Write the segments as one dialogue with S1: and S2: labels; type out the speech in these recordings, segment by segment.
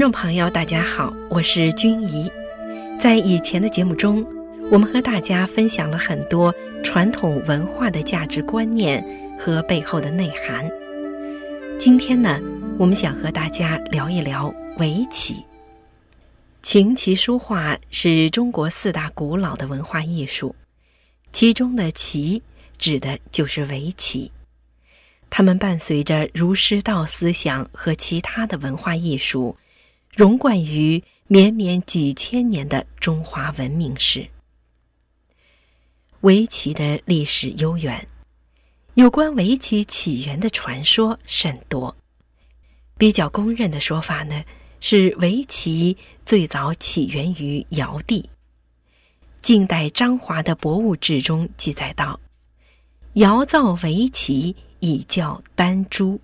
S1: 听众朋友，大家好，我是君怡。在以前的节目中，我们和大家分享了很多传统文化的价值观念和背后的内涵。今天呢，我们想和大家聊一聊围棋。琴棋书画是中国四大古老的文化艺术，其中的“棋”指的就是围棋。它们伴随着儒释道思想和其他的文化艺术。融贯于绵绵几千年的中华文明史。围棋的历史悠远，有关围棋起源的传说甚多。比较公认的说法呢，是围棋最早起源于尧帝。晋代张华的《博物志》中记载道：“尧造围棋，以教丹朱。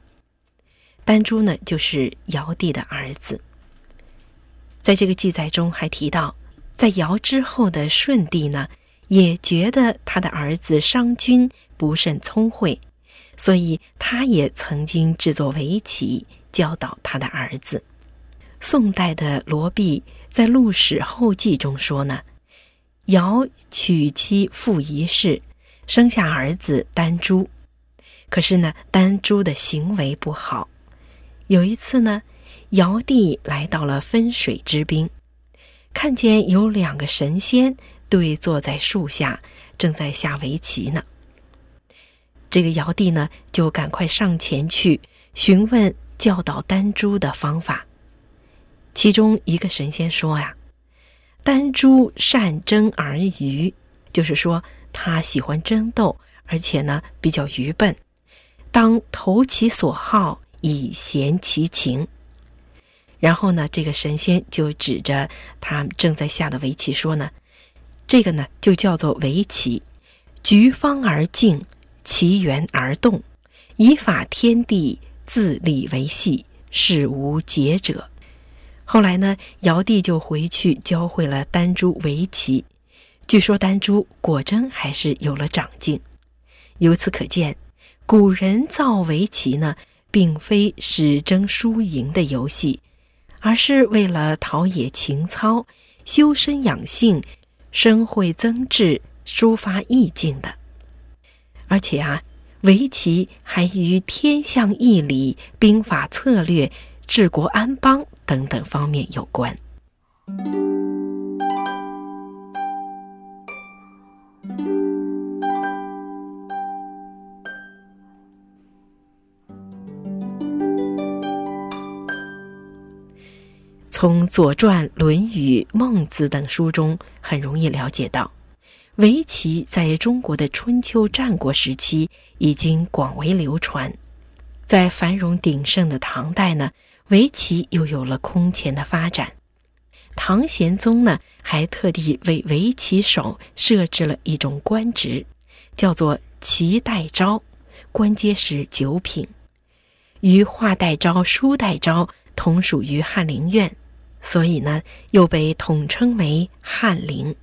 S1: 丹朱呢，就是尧帝的儿子。”在这个记载中还提到，在尧之后的舜帝呢，也觉得他的儿子商均不甚聪慧，所以他也曾经制作围棋教导他的儿子。宋代的罗弼在《陆史后记》中说呢，尧娶妻傅仪氏，生下儿子丹朱，可是呢，丹朱的行为不好，有一次呢。尧帝来到了分水之滨，看见有两个神仙对坐在树下，正在下围棋呢。这个尧帝呢，就赶快上前去询问教导丹朱的方法。其中一个神仙说：“呀，丹朱善争而愚，就是说他喜欢争斗，而且呢比较愚笨，当投其所好，以贤其情。”然后呢，这个神仙就指着他正在下的围棋说呢：“这个呢，就叫做围棋，局方而静，其源而动，以法天地，自立为系，是无解者。”后来呢，尧帝就回去教会了丹朱围棋，据说丹朱果真还是有了长进。由此可见，古人造围棋呢，并非是争输赢的游戏。而是为了陶冶情操、修身养性、深会增智、抒发意境的。而且啊，围棋还与天象、易理、兵法策略、治国安邦等等方面有关。从《左传》《论语》《孟子》等书中很容易了解到，围棋在中国的春秋战国时期已经广为流传。在繁荣鼎盛的唐代呢，围棋又有了空前的发展。唐玄宗呢，还特地为围棋手设置了一种官职，叫做棋代招，官阶是九品，与画代招、书代招同属于翰林院。所以呢，又被统称为翰林。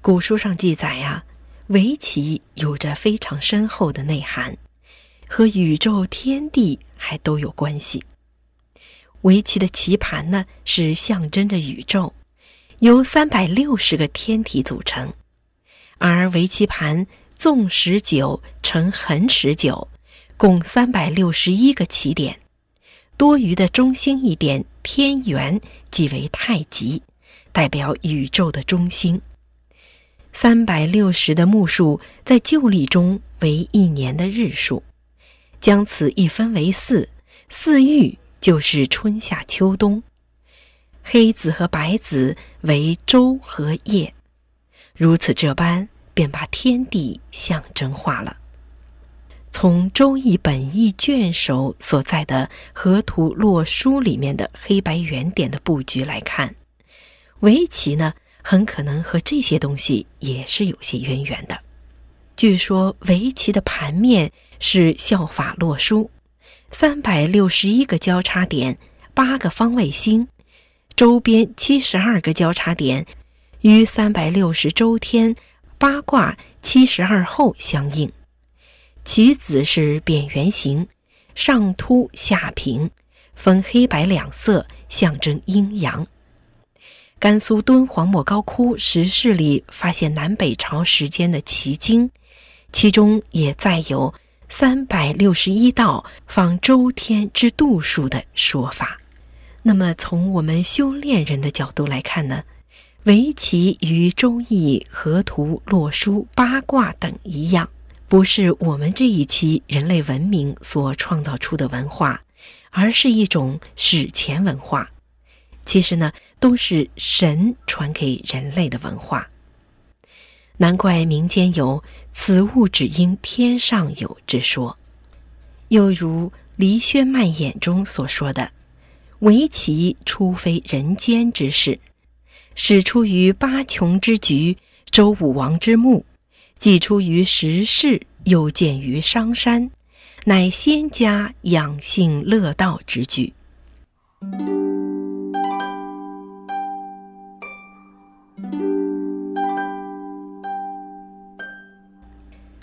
S1: 古书上记载呀，围棋有着非常深厚的内涵，和宇宙天地还都有关系。围棋的棋盘呢，是象征着宇宙，由三百六十个天体组成，而围棋盘纵十九乘横十九，共三百六十一个起点。多余的中心一点天元即为太极，代表宇宙的中心。三百六十的目数在旧历中为一年的日数，将此一分为四，四域就是春夏秋冬。黑子和白子为周和夜，如此这般便把天地象征化了。从《周易》本义卷首所在的河图洛书里面的黑白圆点的布局来看，围棋呢很可能和这些东西也是有些渊源的。据说围棋的盘面是效法洛书，三百六十一个交叉点，八个方位星，周边七十二个交叉点，与三百六十周天八卦七十二候相应。棋子是扁圆形，上凸下平，分黑白两色，象征阴阳。甘肃敦煌莫高窟石室里发现南北朝时间的奇经，其中也载有三百六十一道仿周天之度数的说法。那么，从我们修炼人的角度来看呢？围棋与《周易》《河图》《洛书》《八卦》等一样，不是我们这一期人类文明所创造出的文化，而是一种史前文化。其实呢，都是神传给人类的文化。难怪民间有“此物只应天上有”之说。又如《黎轩漫演》中所说的：“围棋初非人间之事。”始出于八穷之局，周武王之墓，既出于石室，又见于商山，乃仙家养性乐道之举。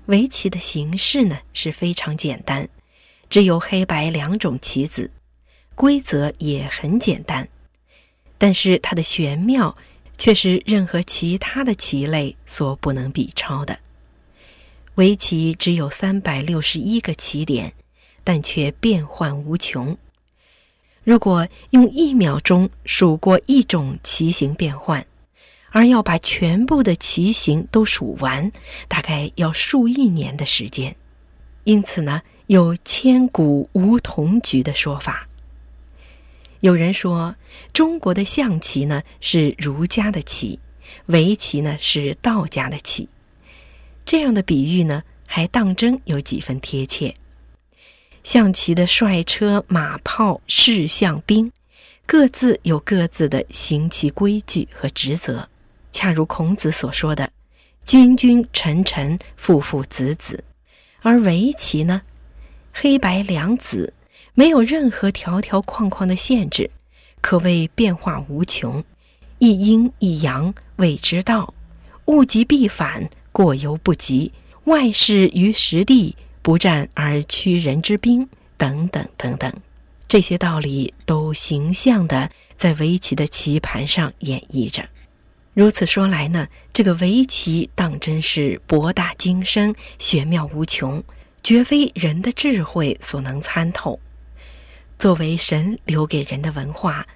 S1: 围棋的形式呢是非常简单，只有黑白两种棋子，规则也很简单。但是它的玄妙，却是任何其他的棋类所不能比超的。围棋只有三百六十一个棋点，但却变幻无穷。如果用一秒钟数过一种棋形变换，而要把全部的棋形都数完，大概要数亿年的时间。因此呢，有千古无同局的说法。有人说，中国的象棋呢是儒家的棋，围棋呢是道家的棋。这样的比喻呢，还当真有几分贴切。象棋的帅车、马炮、士、象、兵，各自有各自的行棋规矩和职责，恰如孔子所说的“君君臣臣，父父子子”。而围棋呢，黑白两子。没有任何条条框框的限制，可谓变化无穷，一阴一阳谓之道，物极必反，过犹不及，外事于实地，不战而屈人之兵，等等等等，这些道理都形象地在围棋的棋盘上演绎着。如此说来呢，这个围棋当真是博大精深、玄妙无穷，绝非人的智慧所能参透。作为神留给人的文化，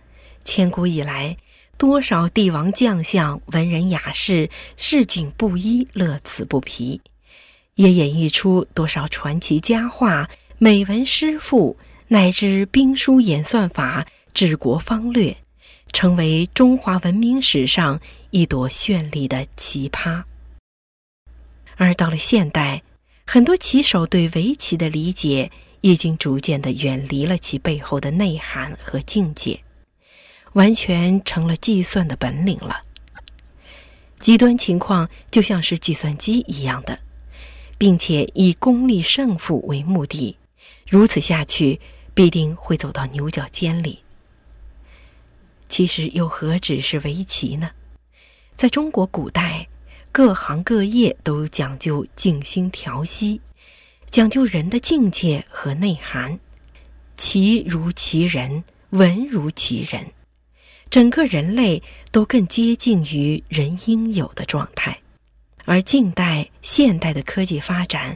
S1: 千古以来，多少帝王将相、文人雅士，市井布衣，乐此不疲；也演绎出多少传奇佳话、美文诗赋，乃至兵书演算法、治国方略，成为中华文明史上一朵绚丽的奇葩。而到了现代，很多棋手对围棋的理解。已经逐渐的远离了其背后的内涵和境界，完全成了计算的本领了。极端情况就像是计算机一样的，并且以功利胜负为目的，如此下去必定会走到牛角尖里。其实又何止是围棋呢？在中国古代，各行各业都讲究静心调息。讲究人的境界和内涵，其如其人，文如其人，整个人类都更接近于人应有的状态。而近代现代的科技发展，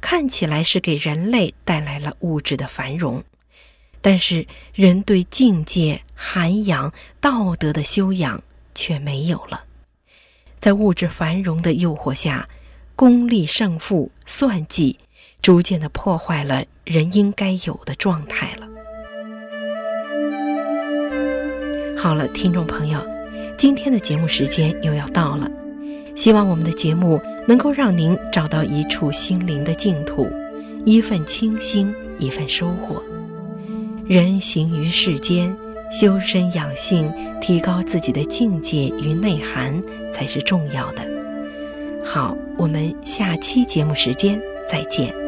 S1: 看起来是给人类带来了物质的繁荣，但是人对境界、涵养、道德的修养却没有了。在物质繁荣的诱惑下，功利胜负、算计。逐渐的破坏了人应该有的状态了。好了，听众朋友，今天的节目时间又要到了，希望我们的节目能够让您找到一处心灵的净土，一份清新，一份收获。人行于世间，修身养性，提高自己的境界与内涵才是重要的。好，我们下期节目时间再见。